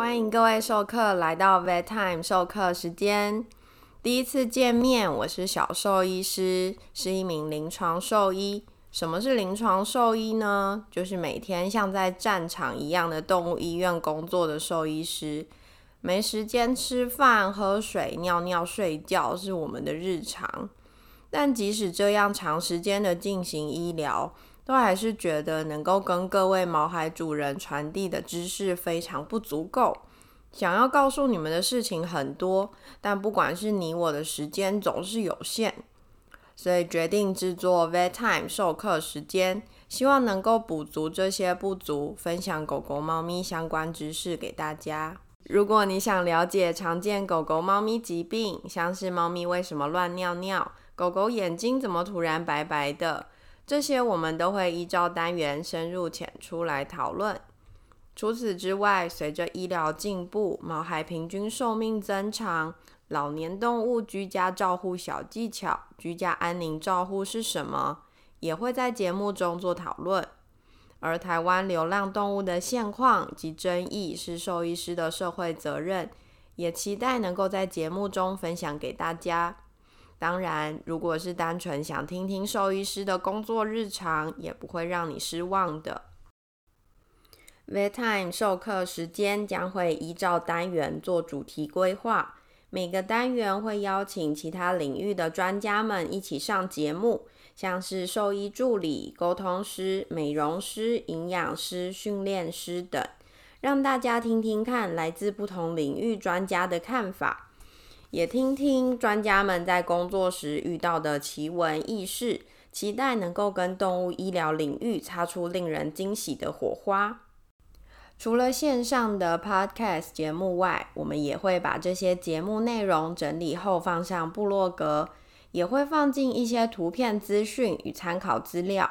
欢迎各位授课来到 Vet Time 授课时间。第一次见面，我是小兽医师，是一名临床兽医。什么是临床兽医呢？就是每天像在战场一样的动物医院工作的兽医师。没时间吃饭、喝水、尿尿、睡觉是我们的日常。但即使这样长时间的进行医疗，都还是觉得能够跟各位毛孩主人传递的知识非常不足够。想要告诉你们的事情很多，但不管是你我的时间总是有限，所以决定制作 Vet Time 授课时间，希望能够补足这些不足，分享狗狗、猫咪相关知识给大家。如果你想了解常见狗狗、猫咪疾病，像是猫咪为什么乱尿尿，狗狗眼睛怎么突然白白的，这些我们都会依照单元深入浅出来讨论。除此之外，随着医疗进步，毛孩平均寿命增长，老年动物居家照护小技巧、居家安宁照护是什么，也会在节目中做讨论。而台湾流浪动物的现况及争议是兽医师的社会责任，也期待能够在节目中分享给大家。当然，如果是单纯想听听兽医师的工作日常，也不会让你失望的。Vet Time 授课时间将会依照单元做主题规划，每个单元会邀请其他领域的专家们一起上节目，像是兽医助理、沟通师、美容师、营养师、训练师等，让大家听听看来自不同领域专家的看法，也听听专家们在工作时遇到的奇闻异事，期待能够跟动物医疗领域擦出令人惊喜的火花。除了线上的 Podcast 节目外，我们也会把这些节目内容整理后放上部落格，也会放进一些图片资讯与参考资料。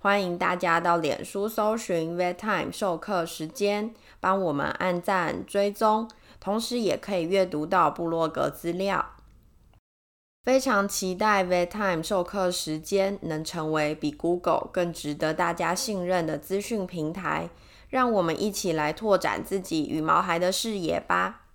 欢迎大家到脸书搜寻 Vet Time 授课时间，帮我们按赞追踪，同时也可以阅读到部落格资料。非常期待 v e t i m e 授课时间能成为比 Google 更值得大家信任的资讯平台。让我们一起来拓展自己与毛孩的视野吧。